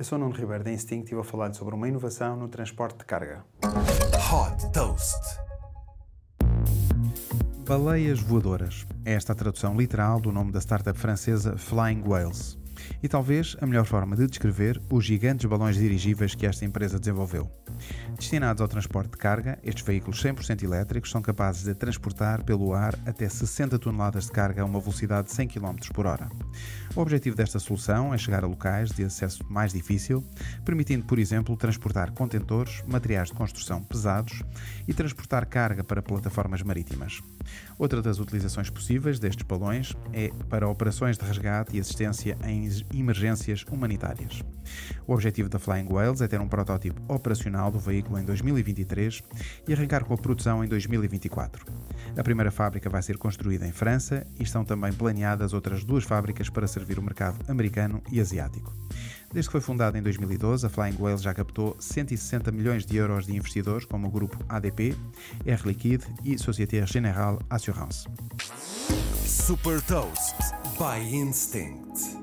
Eu sou Nuno Ribeiro da Instinct e vou falar sobre uma inovação no transporte de carga. Hot Toast. Baleias voadoras. É esta a tradução literal do nome da startup francesa Flying Whales e talvez a melhor forma de descrever os gigantes balões dirigíveis que esta empresa desenvolveu. Destinados ao transporte de carga, estes veículos 100% elétricos são capazes de transportar pelo ar até 60 toneladas de carga a uma velocidade de 100 km por hora. O objetivo desta solução é chegar a locais de acesso mais difícil, permitindo, por exemplo, transportar contentores, materiais de construção pesados e transportar carga para plataformas marítimas. Outra das utilizações possíveis destes balões é para operações de resgate e assistência em emergências humanitárias. O objetivo da Flying Whales é ter um protótipo operacional do veículo em 2023 e arrancar com a produção em 2024. A primeira fábrica vai ser construída em França e estão também planeadas outras duas fábricas para servir o mercado americano e asiático. Desde que foi fundada em 2012, a Flying Whales já captou 160 milhões de euros de investidores como o grupo ADP, Air Liquide e Société Générale Assurance. Super Toast by Instinct.